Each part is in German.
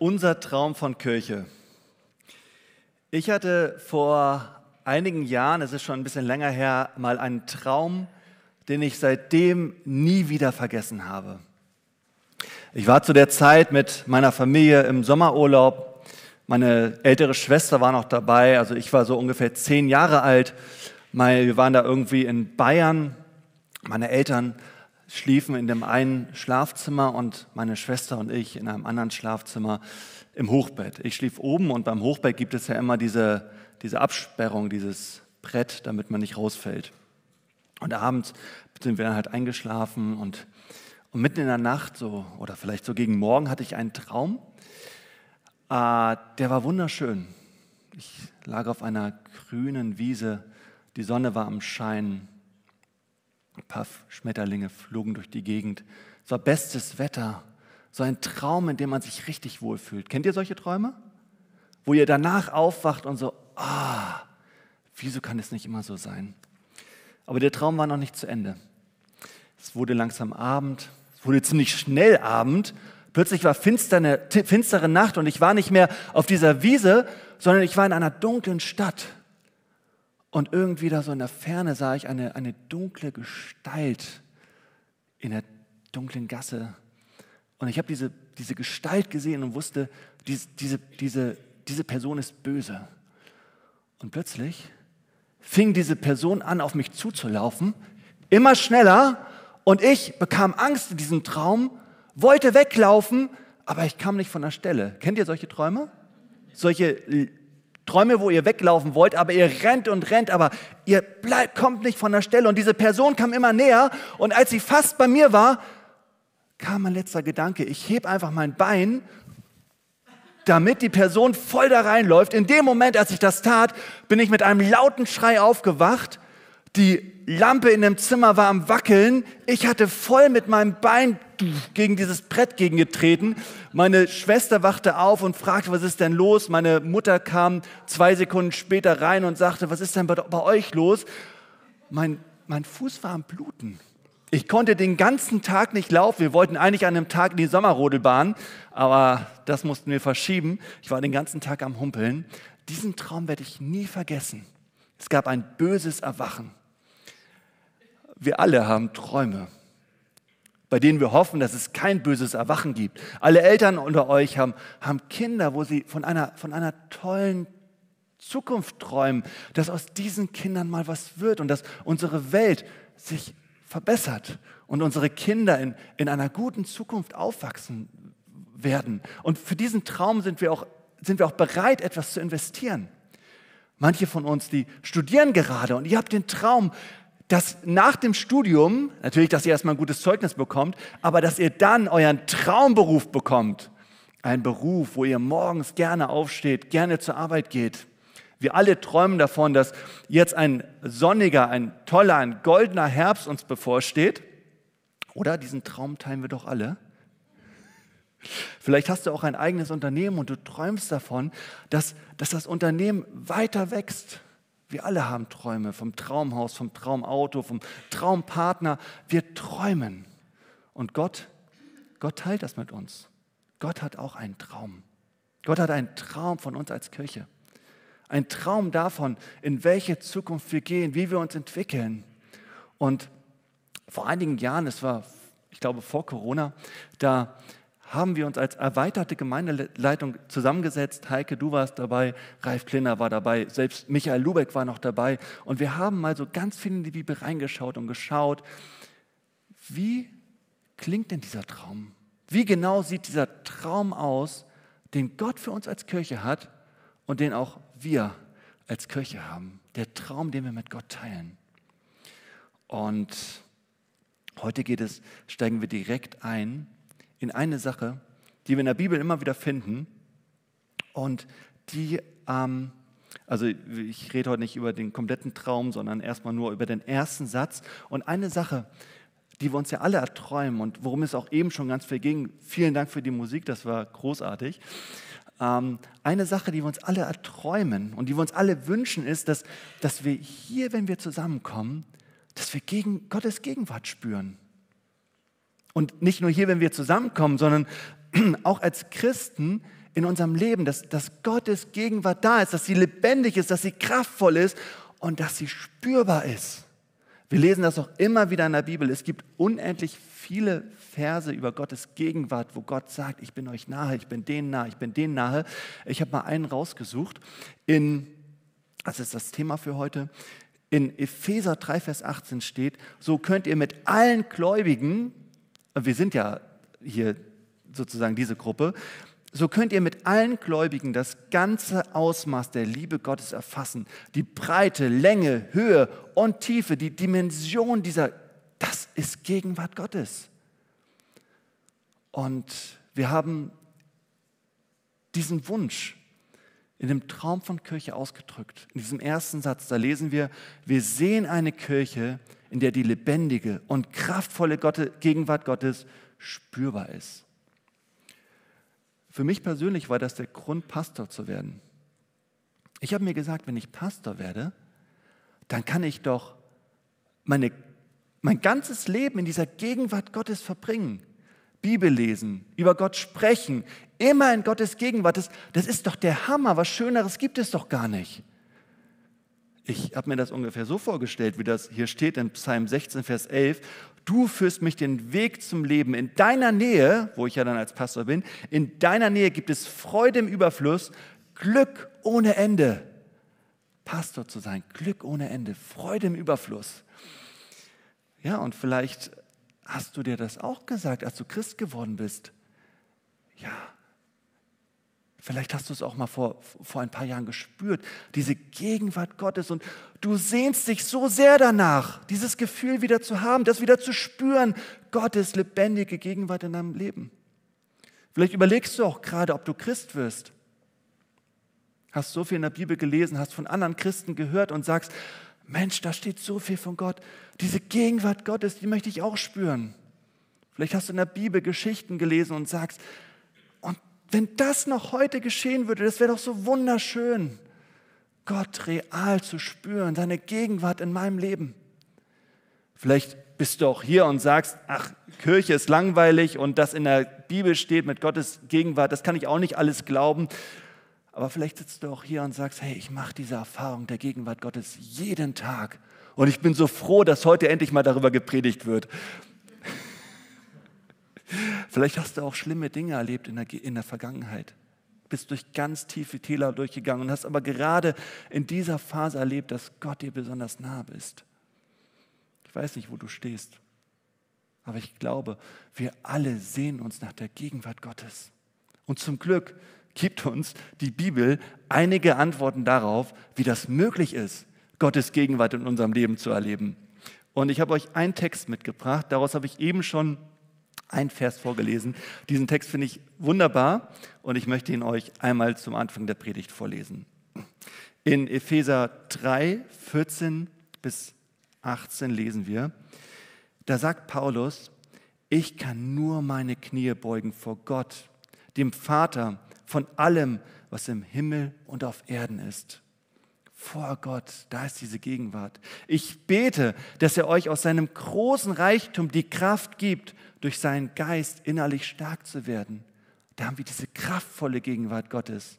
Unser Traum von Kirche. Ich hatte vor einigen Jahren, es ist schon ein bisschen länger her, mal einen Traum, den ich seitdem nie wieder vergessen habe. Ich war zu der Zeit mit meiner Familie im Sommerurlaub. Meine ältere Schwester war noch dabei, also ich war so ungefähr zehn Jahre alt. Wir waren da irgendwie in Bayern. Meine Eltern schliefen in dem einen Schlafzimmer und meine Schwester und ich in einem anderen Schlafzimmer im Hochbett. Ich schlief oben und beim Hochbett gibt es ja immer diese, diese Absperrung, dieses Brett, damit man nicht rausfällt. Und abends sind wir dann halt eingeschlafen und, und mitten in der Nacht, so, oder vielleicht so gegen Morgen, hatte ich einen Traum. Äh, der war wunderschön. Ich lag auf einer grünen Wiese, die Sonne war am Schein paar Schmetterlinge flogen durch die Gegend. Es war bestes Wetter. So ein Traum, in dem man sich richtig wohlfühlt. Kennt ihr solche Träume? Wo ihr danach aufwacht und so, ah, wieso kann es nicht immer so sein? Aber der Traum war noch nicht zu Ende. Es wurde langsam Abend, es wurde ziemlich schnell Abend. Plötzlich war finstere, finstere Nacht und ich war nicht mehr auf dieser Wiese, sondern ich war in einer dunklen Stadt. Und irgendwie da so in der Ferne sah ich eine, eine dunkle Gestalt in der dunklen Gasse. Und ich habe diese, diese Gestalt gesehen und wusste, diese, diese, diese, diese Person ist böse. Und plötzlich fing diese Person an, auf mich zuzulaufen, immer schneller. Und ich bekam Angst in diesem Traum, wollte weglaufen, aber ich kam nicht von der Stelle. Kennt ihr solche Träume? Solche Träume, wo ihr weglaufen wollt, aber ihr rennt und rennt, aber ihr bleibt, kommt nicht von der Stelle. Und diese Person kam immer näher. Und als sie fast bei mir war, kam mein letzter Gedanke. Ich heb einfach mein Bein, damit die Person voll da reinläuft. In dem Moment, als ich das tat, bin ich mit einem lauten Schrei aufgewacht. Die Lampe in dem Zimmer war am Wackeln. Ich hatte voll mit meinem Bein gegen dieses Brett gegengetreten. Meine Schwester wachte auf und fragte, was ist denn los? Meine Mutter kam zwei Sekunden später rein und sagte, was ist denn bei, bei euch los? Mein, mein Fuß war am Bluten. Ich konnte den ganzen Tag nicht laufen. Wir wollten eigentlich an einem Tag in die Sommerrodelbahn, aber das mussten wir verschieben. Ich war den ganzen Tag am Humpeln. Diesen Traum werde ich nie vergessen. Es gab ein böses Erwachen. Wir alle haben Träume, bei denen wir hoffen, dass es kein böses Erwachen gibt. Alle Eltern unter euch haben, haben Kinder, wo sie von einer, von einer tollen Zukunft träumen, dass aus diesen Kindern mal was wird und dass unsere Welt sich verbessert und unsere Kinder in, in einer guten Zukunft aufwachsen werden. Und für diesen Traum sind wir auch, sind wir auch bereit, etwas zu investieren. Manche von uns, die studieren gerade und ihr habt den Traum, dass nach dem Studium, natürlich, dass ihr erstmal ein gutes Zeugnis bekommt, aber dass ihr dann euren Traumberuf bekommt. Ein Beruf, wo ihr morgens gerne aufsteht, gerne zur Arbeit geht. Wir alle träumen davon, dass jetzt ein sonniger, ein toller, ein goldener Herbst uns bevorsteht. Oder diesen Traum teilen wir doch alle. Vielleicht hast du auch ein eigenes Unternehmen und du träumst davon, dass, dass das Unternehmen weiter wächst, wir alle haben Träume vom Traumhaus, vom Traumauto, vom Traumpartner. Wir träumen. Und Gott, Gott teilt das mit uns. Gott hat auch einen Traum. Gott hat einen Traum von uns als Kirche. Ein Traum davon, in welche Zukunft wir gehen, wie wir uns entwickeln. Und vor einigen Jahren, es war, ich glaube, vor Corona, da haben wir uns als erweiterte Gemeindeleitung zusammengesetzt. Heike, du warst dabei, Ralf Klinner war dabei, selbst Michael Lubeck war noch dabei. Und wir haben mal so ganz viel in die Bibel reingeschaut und geschaut, wie klingt denn dieser Traum? Wie genau sieht dieser Traum aus, den Gott für uns als Kirche hat und den auch wir als Kirche haben? Der Traum, den wir mit Gott teilen. Und heute geht es, steigen wir direkt ein in eine Sache, die wir in der Bibel immer wieder finden und die, ähm, also ich rede heute nicht über den kompletten Traum, sondern erstmal nur über den ersten Satz. Und eine Sache, die wir uns ja alle erträumen und worum es auch eben schon ganz viel ging, vielen Dank für die Musik, das war großartig. Ähm, eine Sache, die wir uns alle erträumen und die wir uns alle wünschen, ist, dass, dass wir hier, wenn wir zusammenkommen, dass wir gegen Gottes Gegenwart spüren. Und nicht nur hier, wenn wir zusammenkommen, sondern auch als Christen in unserem Leben, dass, dass Gottes Gegenwart da ist, dass sie lebendig ist, dass sie kraftvoll ist und dass sie spürbar ist. Wir lesen das auch immer wieder in der Bibel. Es gibt unendlich viele Verse über Gottes Gegenwart, wo Gott sagt, ich bin euch nahe, ich bin denen nahe, ich bin denen nahe. Ich habe mal einen rausgesucht. In, das ist das Thema für heute, in Epheser 3, Vers 18 steht, so könnt ihr mit allen Gläubigen, wir sind ja hier sozusagen diese Gruppe, so könnt ihr mit allen Gläubigen das ganze Ausmaß der Liebe Gottes erfassen. Die Breite, Länge, Höhe und Tiefe, die Dimension dieser, das ist Gegenwart Gottes. Und wir haben diesen Wunsch in dem Traum von Kirche ausgedrückt. In diesem ersten Satz, da lesen wir, wir sehen eine Kirche, in der die lebendige und kraftvolle Gegenwart Gottes spürbar ist. Für mich persönlich war das der Grund, Pastor zu werden. Ich habe mir gesagt, wenn ich Pastor werde, dann kann ich doch meine, mein ganzes Leben in dieser Gegenwart Gottes verbringen. Bibel lesen, über Gott sprechen, immer in Gottes Gegenwart. Das, das ist doch der Hammer. Was Schöneres gibt es doch gar nicht. Ich habe mir das ungefähr so vorgestellt, wie das hier steht in Psalm 16, Vers 11. Du führst mich den Weg zum Leben. In deiner Nähe, wo ich ja dann als Pastor bin, in deiner Nähe gibt es Freude im Überfluss, Glück ohne Ende. Pastor zu sein, Glück ohne Ende, Freude im Überfluss. Ja, und vielleicht hast du dir das auch gesagt, als du Christ geworden bist. Ja, Vielleicht hast du es auch mal vor, vor ein paar Jahren gespürt, diese Gegenwart Gottes und du sehnst dich so sehr danach, dieses Gefühl wieder zu haben, das wieder zu spüren, Gottes lebendige Gegenwart in deinem Leben. Vielleicht überlegst du auch gerade, ob du Christ wirst. Hast so viel in der Bibel gelesen, hast von anderen Christen gehört und sagst, Mensch, da steht so viel von Gott. Diese Gegenwart Gottes, die möchte ich auch spüren. Vielleicht hast du in der Bibel Geschichten gelesen und sagst, wenn das noch heute geschehen würde, das wäre doch so wunderschön, Gott real zu spüren, seine Gegenwart in meinem Leben. Vielleicht bist du auch hier und sagst, ach, Kirche ist langweilig und das in der Bibel steht mit Gottes Gegenwart, das kann ich auch nicht alles glauben. Aber vielleicht sitzt du auch hier und sagst, hey, ich mache diese Erfahrung der Gegenwart Gottes jeden Tag. Und ich bin so froh, dass heute endlich mal darüber gepredigt wird. Vielleicht hast du auch schlimme Dinge erlebt in der, in der Vergangenheit. Bist durch ganz tiefe Täler durchgegangen und hast aber gerade in dieser Phase erlebt, dass Gott dir besonders nah bist. Ich weiß nicht, wo du stehst, aber ich glaube, wir alle sehen uns nach der Gegenwart Gottes. Und zum Glück gibt uns die Bibel einige Antworten darauf, wie das möglich ist, Gottes Gegenwart in unserem Leben zu erleben. Und ich habe euch einen Text mitgebracht, daraus habe ich eben schon ein Vers vorgelesen. Diesen Text finde ich wunderbar und ich möchte ihn euch einmal zum Anfang der Predigt vorlesen. In Epheser 3, 14 bis 18 lesen wir, da sagt Paulus, ich kann nur meine Knie beugen vor Gott, dem Vater von allem, was im Himmel und auf Erden ist. Vor Gott, da ist diese Gegenwart. Ich bete, dass er euch aus seinem großen Reichtum die Kraft gibt, durch seinen Geist innerlich stark zu werden. Da haben wir diese kraftvolle Gegenwart Gottes.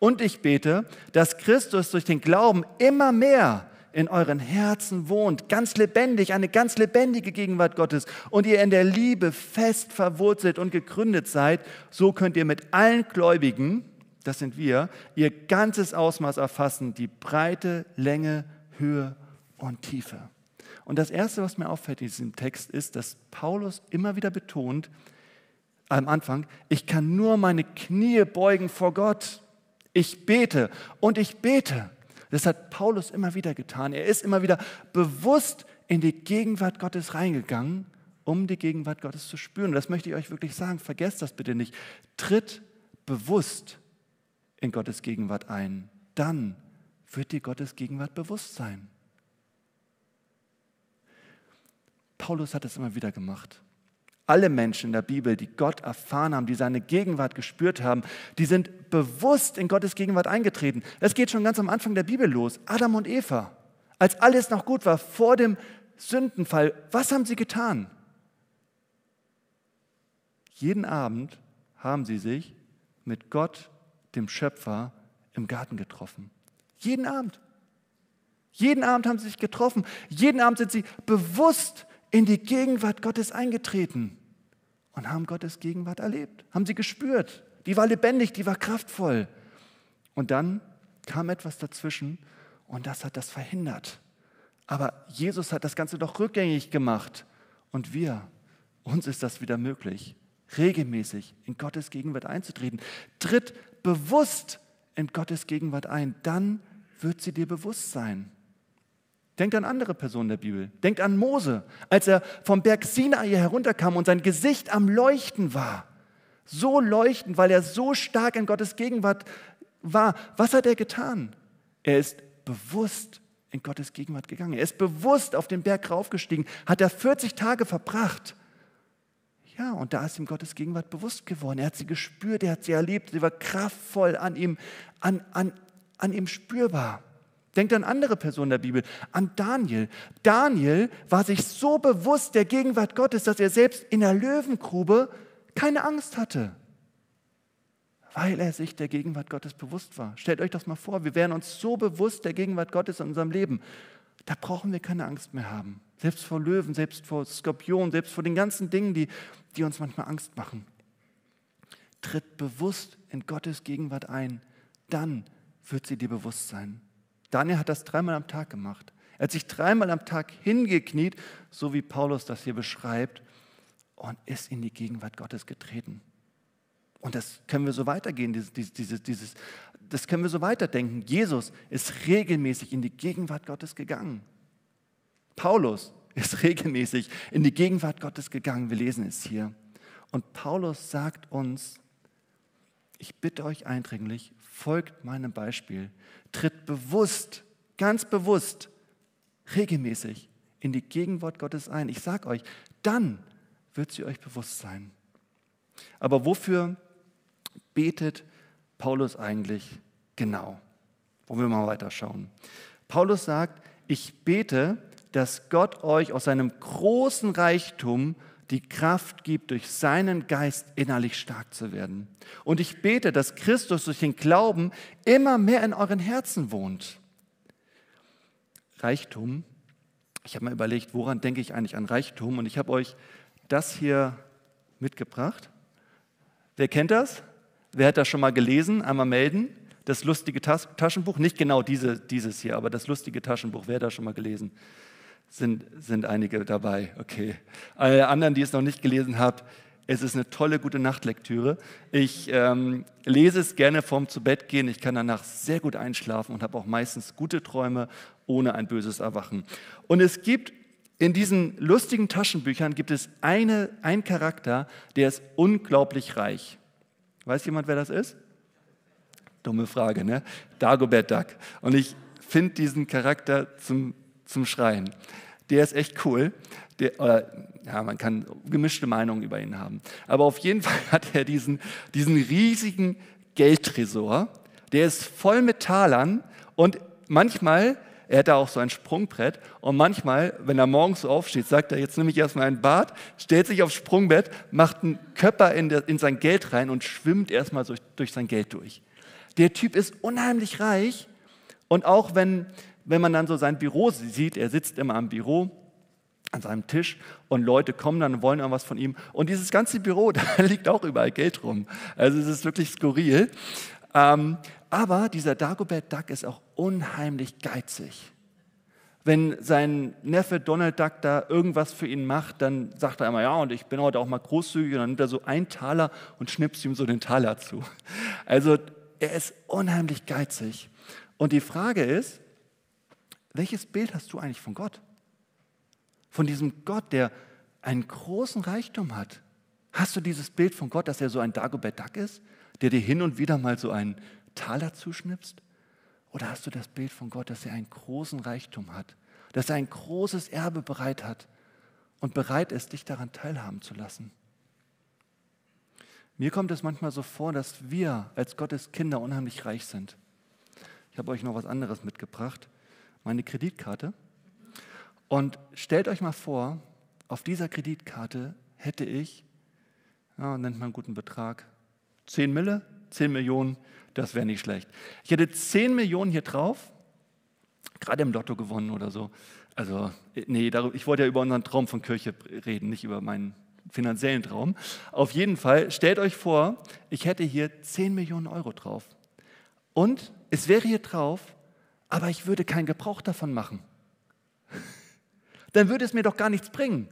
Und ich bete, dass Christus durch den Glauben immer mehr in euren Herzen wohnt, ganz lebendig, eine ganz lebendige Gegenwart Gottes und ihr in der Liebe fest verwurzelt und gegründet seid, so könnt ihr mit allen Gläubigen, das sind wir, ihr ganzes Ausmaß erfassen, die Breite, Länge, Höhe und Tiefe. Und das Erste, was mir auffällt in diesem Text, ist, dass Paulus immer wieder betont, am Anfang, ich kann nur meine Knie beugen vor Gott. Ich bete und ich bete. Das hat Paulus immer wieder getan. Er ist immer wieder bewusst in die Gegenwart Gottes reingegangen, um die Gegenwart Gottes zu spüren. Und das möchte ich euch wirklich sagen. Vergesst das bitte nicht. Tritt bewusst in Gottes Gegenwart ein. Dann wird dir Gottes Gegenwart bewusst sein. Paulus hat es immer wieder gemacht. Alle Menschen in der Bibel, die Gott erfahren haben, die seine Gegenwart gespürt haben, die sind bewusst in Gottes Gegenwart eingetreten. Es geht schon ganz am Anfang der Bibel los. Adam und Eva, als alles noch gut war, vor dem Sündenfall, was haben sie getan? Jeden Abend haben sie sich mit Gott, dem Schöpfer, im Garten getroffen. Jeden Abend. Jeden Abend haben sie sich getroffen. Jeden Abend sind sie bewusst in die Gegenwart Gottes eingetreten und haben Gottes Gegenwart erlebt, haben sie gespürt. Die war lebendig, die war kraftvoll. Und dann kam etwas dazwischen und das hat das verhindert. Aber Jesus hat das Ganze doch rückgängig gemacht. Und wir, uns ist das wieder möglich, regelmäßig in Gottes Gegenwart einzutreten. Tritt bewusst in Gottes Gegenwart ein, dann wird sie dir bewusst sein. Denkt an andere Personen der Bibel. Denkt an Mose, als er vom Berg Sinai herunterkam und sein Gesicht am Leuchten war. So leuchtend, weil er so stark in Gottes Gegenwart war. Was hat er getan? Er ist bewusst in Gottes Gegenwart gegangen. Er ist bewusst auf den Berg raufgestiegen, hat er 40 Tage verbracht. Ja, und da ist ihm Gottes Gegenwart bewusst geworden. Er hat sie gespürt, er hat sie erlebt, sie war kraftvoll an ihm, an, an, an ihm spürbar. Denkt an andere Personen der Bibel, an Daniel. Daniel war sich so bewusst der Gegenwart Gottes, dass er selbst in der Löwengrube keine Angst hatte, weil er sich der Gegenwart Gottes bewusst war. Stellt euch das mal vor, wir wären uns so bewusst der Gegenwart Gottes in unserem Leben. Da brauchen wir keine Angst mehr haben. Selbst vor Löwen, selbst vor Skorpionen, selbst vor den ganzen Dingen, die, die uns manchmal Angst machen. Tritt bewusst in Gottes Gegenwart ein, dann wird sie dir bewusst sein. Daniel hat das dreimal am Tag gemacht. Er hat sich dreimal am Tag hingekniet, so wie Paulus das hier beschreibt, und ist in die Gegenwart Gottes getreten. Und das können wir so weitergehen, dieses, dieses, dieses, das können wir so weiterdenken. Jesus ist regelmäßig in die Gegenwart Gottes gegangen. Paulus ist regelmäßig in die Gegenwart Gottes gegangen. Wir lesen es hier. Und Paulus sagt uns, ich bitte euch eindringlich, folgt meinem Beispiel, tritt bewusst, ganz bewusst, regelmäßig in die Gegenwart Gottes ein. Ich sage euch, dann wird sie euch bewusst sein. Aber wofür betet Paulus eigentlich genau? Wollen wir mal weiterschauen. Paulus sagt, ich bete, dass Gott euch aus seinem großen Reichtum die Kraft gibt, durch seinen Geist innerlich stark zu werden. Und ich bete, dass Christus durch den Glauben immer mehr in euren Herzen wohnt. Reichtum, ich habe mal überlegt, woran denke ich eigentlich an Reichtum? Und ich habe euch das hier mitgebracht. Wer kennt das? Wer hat das schon mal gelesen? Einmal melden. Das lustige Taschenbuch, nicht genau diese, dieses hier, aber das lustige Taschenbuch, wer hat das schon mal gelesen? Sind, sind einige dabei. Okay. Alle anderen, die es noch nicht gelesen haben, es ist eine tolle, gute Nachtlektüre. Ich ähm, lese es gerne vorm Zubettgehen. Ich kann danach sehr gut einschlafen und habe auch meistens gute Träume ohne ein böses Erwachen. Und es gibt in diesen lustigen Taschenbüchern gibt es eine, einen Charakter, der ist unglaublich reich. Weiß jemand, wer das ist? Dumme Frage, ne? Dagobert Duck. Und ich finde diesen Charakter zum zum Schreien. Der ist echt cool. Der, oder, ja, man kann gemischte Meinungen über ihn haben. Aber auf jeden Fall hat er diesen, diesen riesigen Geldtresor. Der ist voll mit Talern und manchmal, er hat da auch so ein Sprungbrett und manchmal, wenn er morgens so aufsteht, sagt er, jetzt nehme ich erstmal ein Bad, stellt sich aufs Sprungbrett, macht einen Köpper in, der, in sein Geld rein und schwimmt erstmal durch, durch sein Geld durch. Der Typ ist unheimlich reich und auch wenn, wenn man dann so sein Büro sieht, er sitzt immer am Büro an seinem Tisch und Leute kommen dann und wollen irgendwas von ihm. Und dieses ganze Büro, da liegt auch überall Geld rum. Also es ist wirklich skurril. Ähm, aber dieser Dagobert Duck ist auch unheimlich geizig. Wenn sein Neffe Donald Duck da irgendwas für ihn macht, dann sagt er immer, ja, und ich bin heute auch mal großzügig. Und dann nimmt er so einen Taler und schnippst ihm so den Taler zu. Also er ist unheimlich geizig. Und die Frage ist, welches Bild hast du eigentlich von Gott? Von diesem Gott, der einen großen Reichtum hat. Hast du dieses Bild von Gott, dass er so ein Dagobert Duck ist, der dir hin und wieder mal so einen Taler zuschnipst? Oder hast du das Bild von Gott, dass er einen großen Reichtum hat, dass er ein großes Erbe bereit hat und bereit ist, dich daran teilhaben zu lassen? Mir kommt es manchmal so vor, dass wir als Gottes Kinder unheimlich reich sind. Ich habe euch noch was anderes mitgebracht meine Kreditkarte. Und stellt euch mal vor, auf dieser Kreditkarte hätte ich, ja, nennt man einen guten Betrag, 10 Mille, 10 Millionen, das wäre nicht schlecht. Ich hätte 10 Millionen hier drauf, gerade im Lotto gewonnen oder so. Also, nee, ich wollte ja über unseren Traum von Kirche reden, nicht über meinen finanziellen Traum. Auf jeden Fall, stellt euch vor, ich hätte hier 10 Millionen Euro drauf. Und es wäre hier drauf, aber ich würde keinen Gebrauch davon machen. Dann würde es mir doch gar nichts bringen.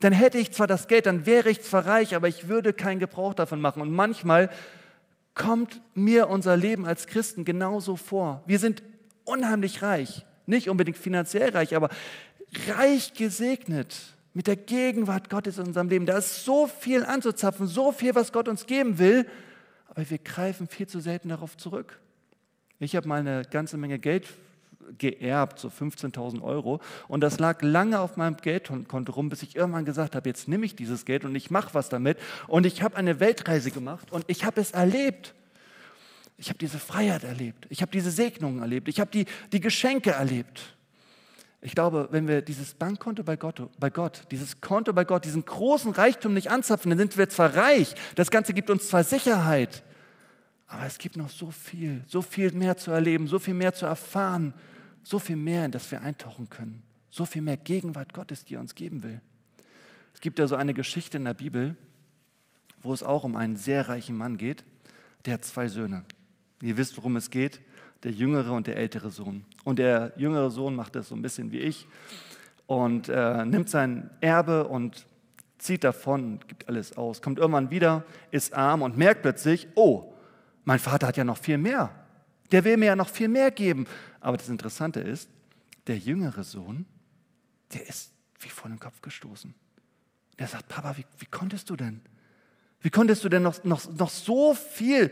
Dann hätte ich zwar das Geld, dann wäre ich zwar reich, aber ich würde keinen Gebrauch davon machen. Und manchmal kommt mir unser Leben als Christen genauso vor. Wir sind unheimlich reich, nicht unbedingt finanziell reich, aber reich gesegnet mit der Gegenwart Gottes in unserem Leben. Da ist so viel anzuzapfen, so viel, was Gott uns geben will, aber wir greifen viel zu selten darauf zurück. Ich habe mal eine ganze Menge Geld geerbt, so 15.000 Euro. Und das lag lange auf meinem Geldkonto rum, bis ich irgendwann gesagt habe, jetzt nehme ich dieses Geld und ich mache was damit. Und ich habe eine Weltreise gemacht und ich habe es erlebt. Ich habe diese Freiheit erlebt. Ich habe diese Segnungen erlebt. Ich habe die, die Geschenke erlebt. Ich glaube, wenn wir dieses Bankkonto bei Gott, bei Gott, dieses Konto bei Gott, diesen großen Reichtum nicht anzapfen, dann sind wir zwar reich, das Ganze gibt uns zwar Sicherheit, aber es gibt noch so viel, so viel mehr zu erleben, so viel mehr zu erfahren, so viel mehr, in das wir eintauchen können, so viel mehr Gegenwart Gottes, die er uns geben will. Es gibt ja so eine Geschichte in der Bibel, wo es auch um einen sehr reichen Mann geht, der hat zwei Söhne. Ihr wisst, worum es geht, der jüngere und der ältere Sohn. Und der jüngere Sohn macht das so ein bisschen wie ich und äh, nimmt sein Erbe und zieht davon, gibt alles aus, kommt irgendwann wieder, ist arm und merkt plötzlich, oh, mein Vater hat ja noch viel mehr. Der will mir ja noch viel mehr geben. Aber das Interessante ist, der jüngere Sohn, der ist wie vor den Kopf gestoßen. Der sagt, Papa, wie, wie konntest du denn? Wie konntest du denn noch, noch, noch so viel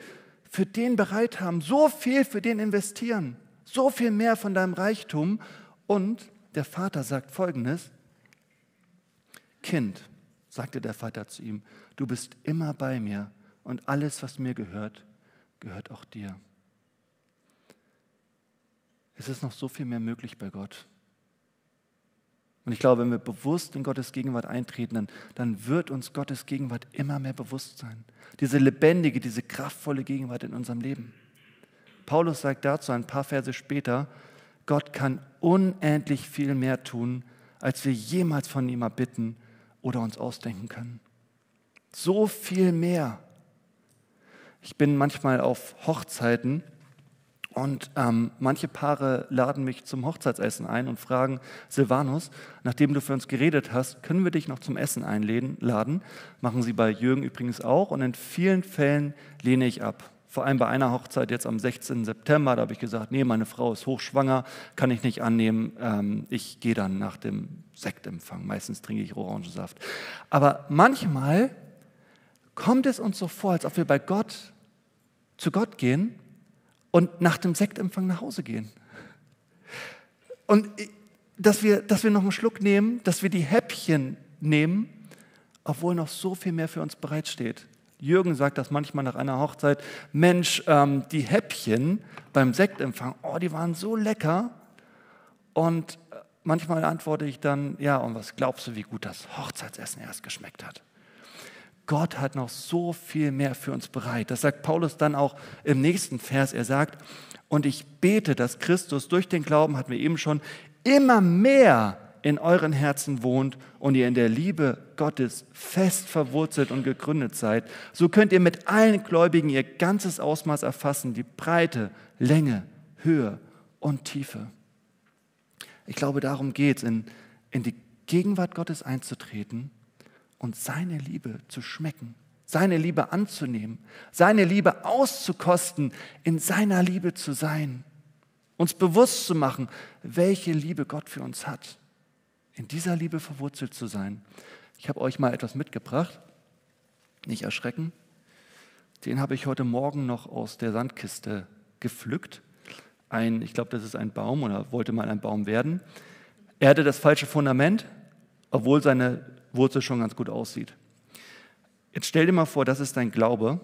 für den bereit haben, so viel für den investieren, so viel mehr von deinem Reichtum? Und der Vater sagt folgendes, Kind, sagte der Vater zu ihm, du bist immer bei mir und alles, was mir gehört, gehört auch dir. Es ist noch so viel mehr möglich bei Gott. Und ich glaube, wenn wir bewusst in Gottes Gegenwart eintreten, dann, dann wird uns Gottes Gegenwart immer mehr bewusst sein. Diese lebendige, diese kraftvolle Gegenwart in unserem Leben. Paulus sagt dazu ein paar Verse später, Gott kann unendlich viel mehr tun, als wir jemals von ihm erbitten oder uns ausdenken können. So viel mehr. Ich bin manchmal auf Hochzeiten und ähm, manche Paare laden mich zum Hochzeitsessen ein und fragen, Silvanus, nachdem du für uns geredet hast, können wir dich noch zum Essen einladen? Machen sie bei Jürgen übrigens auch. Und in vielen Fällen lehne ich ab. Vor allem bei einer Hochzeit jetzt am 16. September, da habe ich gesagt, nee, meine Frau ist hochschwanger, kann ich nicht annehmen. Ähm, ich gehe dann nach dem Sektempfang. Meistens trinke ich Orangensaft. Aber manchmal kommt es uns so vor, als ob wir bei Gott zu Gott gehen und nach dem Sektempfang nach Hause gehen. Und dass wir, dass wir noch einen Schluck nehmen, dass wir die Häppchen nehmen, obwohl noch so viel mehr für uns bereitsteht. Jürgen sagt das manchmal nach einer Hochzeit, Mensch, ähm, die Häppchen beim Sektempfang, oh, die waren so lecker. Und äh, manchmal antworte ich dann, ja, und was glaubst du, wie gut das Hochzeitsessen erst geschmeckt hat? Gott hat noch so viel mehr für uns bereit. Das sagt Paulus dann auch im nächsten Vers. Er sagt, und ich bete, dass Christus durch den Glauben, hatten wir eben schon, immer mehr in euren Herzen wohnt und ihr in der Liebe Gottes fest verwurzelt und gegründet seid. So könnt ihr mit allen Gläubigen ihr ganzes Ausmaß erfassen, die Breite, Länge, Höhe und Tiefe. Ich glaube, darum geht es, in, in die Gegenwart Gottes einzutreten und seine Liebe zu schmecken, seine Liebe anzunehmen, seine Liebe auszukosten, in seiner Liebe zu sein, uns bewusst zu machen, welche Liebe Gott für uns hat, in dieser Liebe verwurzelt zu sein. Ich habe euch mal etwas mitgebracht, nicht erschrecken. Den habe ich heute Morgen noch aus der Sandkiste gepflückt. Ein, ich glaube, das ist ein Baum oder wollte mal ein Baum werden. Er hatte das falsche Fundament, obwohl seine Wurzel schon ganz gut aussieht. Jetzt stell dir mal vor, das ist dein Glaube.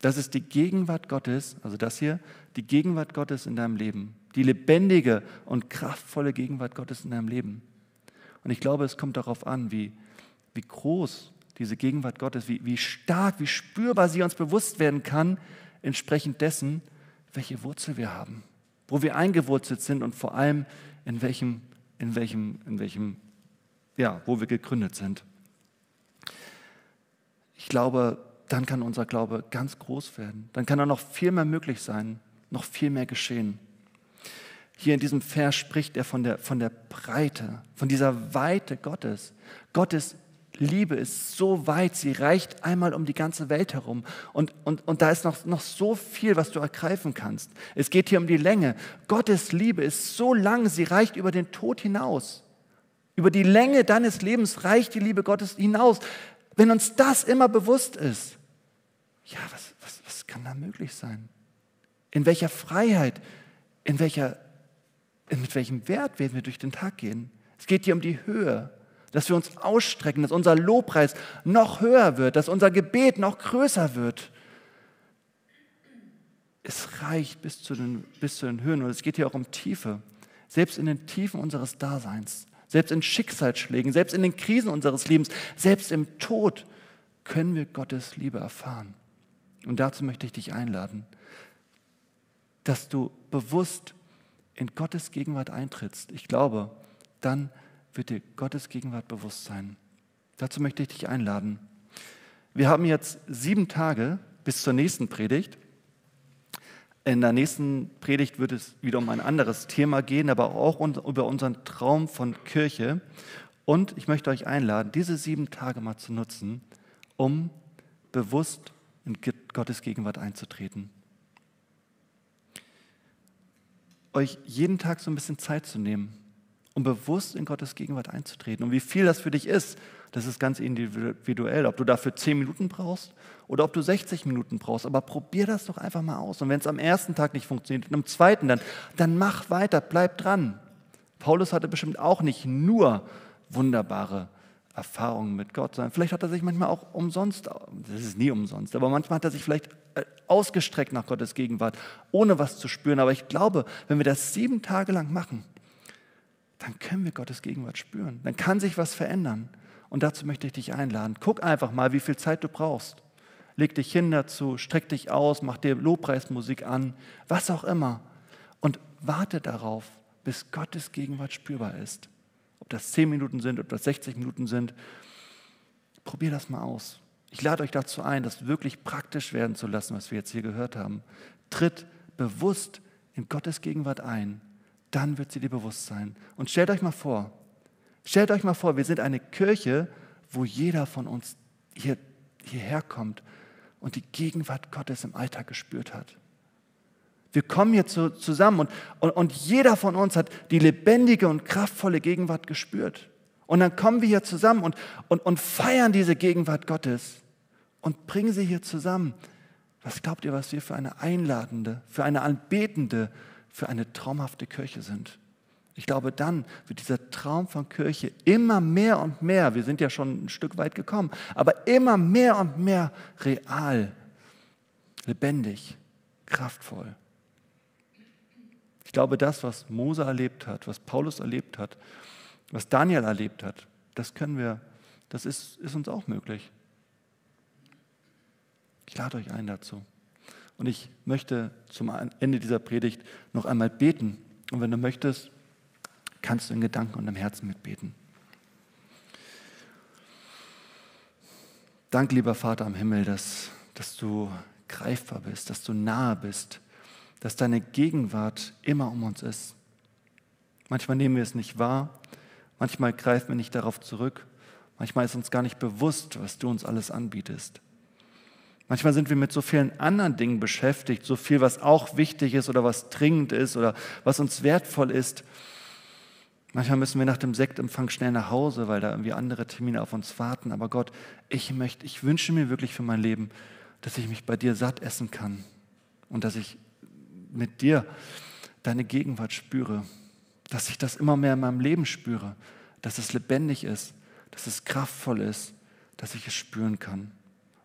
Das ist die Gegenwart Gottes, also das hier, die Gegenwart Gottes in deinem Leben. Die lebendige und kraftvolle Gegenwart Gottes in deinem Leben. Und ich glaube, es kommt darauf an, wie, wie groß diese Gegenwart Gottes, wie, wie stark, wie spürbar sie uns bewusst werden kann, entsprechend dessen, welche Wurzel wir haben, wo wir eingewurzelt sind und vor allem in welchem, in welchem, in welchem, ja, wo wir gegründet sind. Ich glaube, dann kann unser Glaube ganz groß werden. Dann kann da noch viel mehr möglich sein, noch viel mehr geschehen. Hier in diesem Vers spricht er von der, von der Breite, von dieser Weite Gottes. Gottes Liebe ist so weit, sie reicht einmal um die ganze Welt herum. Und, und, und da ist noch, noch so viel, was du ergreifen kannst. Es geht hier um die Länge. Gottes Liebe ist so lang, sie reicht über den Tod hinaus. Über die Länge deines Lebens reicht die Liebe Gottes hinaus. Wenn uns das immer bewusst ist, ja, was, was, was kann da möglich sein? In welcher Freiheit, in welcher, mit welchem Wert werden wir durch den Tag gehen? Es geht hier um die Höhe, dass wir uns ausstrecken, dass unser Lobpreis noch höher wird, dass unser Gebet noch größer wird. Es reicht bis zu den, bis zu den Höhen und es geht hier auch um Tiefe. Selbst in den Tiefen unseres Daseins, selbst in Schicksalsschlägen, selbst in den Krisen unseres Lebens, selbst im Tod können wir Gottes Liebe erfahren. Und dazu möchte ich dich einladen, dass du bewusst in Gottes Gegenwart eintrittst. Ich glaube, dann wird dir Gottes Gegenwart bewusst sein. Dazu möchte ich dich einladen. Wir haben jetzt sieben Tage bis zur nächsten Predigt. In der nächsten Predigt wird es wieder um ein anderes Thema gehen, aber auch über unseren Traum von Kirche. Und ich möchte euch einladen, diese sieben Tage mal zu nutzen, um bewusst in Gottes Gegenwart einzutreten. Euch jeden Tag so ein bisschen Zeit zu nehmen, um bewusst in Gottes Gegenwart einzutreten. Und wie viel das für dich ist, das ist ganz individuell, ob du dafür zehn Minuten brauchst oder ob du 60 Minuten brauchst. Aber probier das doch einfach mal aus. Und wenn es am ersten Tag nicht funktioniert und am zweiten dann, dann mach weiter, bleib dran. Paulus hatte bestimmt auch nicht nur wunderbare Erfahrungen mit Gott, sondern vielleicht hat er sich manchmal auch umsonst, das ist nie umsonst, aber manchmal hat er sich vielleicht äh, ausgestreckt nach Gottes Gegenwart, ohne was zu spüren. Aber ich glaube, wenn wir das sieben Tage lang machen, dann können wir Gottes Gegenwart spüren. Dann kann sich was verändern. Und dazu möchte ich dich einladen. Guck einfach mal, wie viel Zeit du brauchst. Leg dich hin dazu, streck dich aus, mach dir Lobpreismusik an, was auch immer. Und warte darauf, bis Gottes Gegenwart spürbar ist. Ob das 10 Minuten sind, ob das 60 Minuten sind. Probier das mal aus. Ich lade euch dazu ein, das wirklich praktisch werden zu lassen, was wir jetzt hier gehört haben. Tritt bewusst in Gottes Gegenwart ein dann wird sie dir bewusst sein. Und stellt euch mal vor, stellt euch mal vor, wir sind eine Kirche, wo jeder von uns hier, hierher kommt und die Gegenwart Gottes im Alltag gespürt hat. Wir kommen hier zu, zusammen und, und, und jeder von uns hat die lebendige und kraftvolle Gegenwart gespürt. Und dann kommen wir hier zusammen und, und, und feiern diese Gegenwart Gottes und bringen sie hier zusammen. Was glaubt ihr, was wir für eine einladende, für eine anbetende, für eine traumhafte Kirche sind. Ich glaube, dann wird dieser Traum von Kirche immer mehr und mehr, wir sind ja schon ein Stück weit gekommen, aber immer mehr und mehr real, lebendig, kraftvoll. Ich glaube, das, was Mose erlebt hat, was Paulus erlebt hat, was Daniel erlebt hat, das können wir, das ist, ist uns auch möglich. Ich lade euch ein dazu. Und ich möchte zum Ende dieser Predigt noch einmal beten. Und wenn du möchtest, kannst du in Gedanken und im Herzen mitbeten. Dank, lieber Vater am Himmel, dass, dass du greifbar bist, dass du nahe bist, dass deine Gegenwart immer um uns ist. Manchmal nehmen wir es nicht wahr, manchmal greifen wir nicht darauf zurück, manchmal ist uns gar nicht bewusst, was du uns alles anbietest. Manchmal sind wir mit so vielen anderen Dingen beschäftigt, so viel, was auch wichtig ist oder was dringend ist oder was uns wertvoll ist. Manchmal müssen wir nach dem Sektempfang schnell nach Hause, weil da irgendwie andere Termine auf uns warten. Aber Gott, ich möchte, ich wünsche mir wirklich für mein Leben, dass ich mich bei dir satt essen kann und dass ich mit dir deine Gegenwart spüre, dass ich das immer mehr in meinem Leben spüre, dass es lebendig ist, dass es kraftvoll ist, dass ich es spüren kann.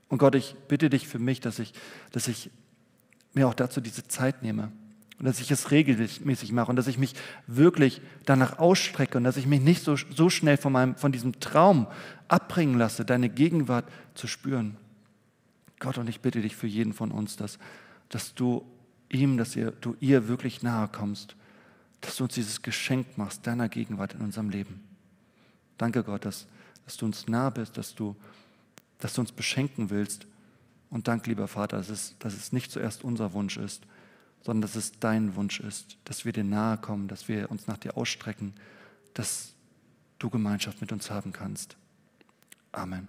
Und Gott, ich bitte dich für mich, dass ich, dass ich mir auch dazu diese Zeit nehme und dass ich es regelmäßig mache und dass ich mich wirklich danach ausstrecke und dass ich mich nicht so, so schnell von, meinem, von diesem Traum abbringen lasse, deine Gegenwart zu spüren. Gott, und ich bitte dich für jeden von uns, dass, dass du ihm, dass ihr, du ihr wirklich nahe kommst, dass du uns dieses Geschenk machst, deiner Gegenwart in unserem Leben. Danke Gott, dass, dass du uns nah bist, dass du, dass du uns beschenken willst. Und danke, lieber Vater, dass es, dass es nicht zuerst unser Wunsch ist, sondern dass es dein Wunsch ist, dass wir dir nahe kommen, dass wir uns nach dir ausstrecken, dass du Gemeinschaft mit uns haben kannst. Amen.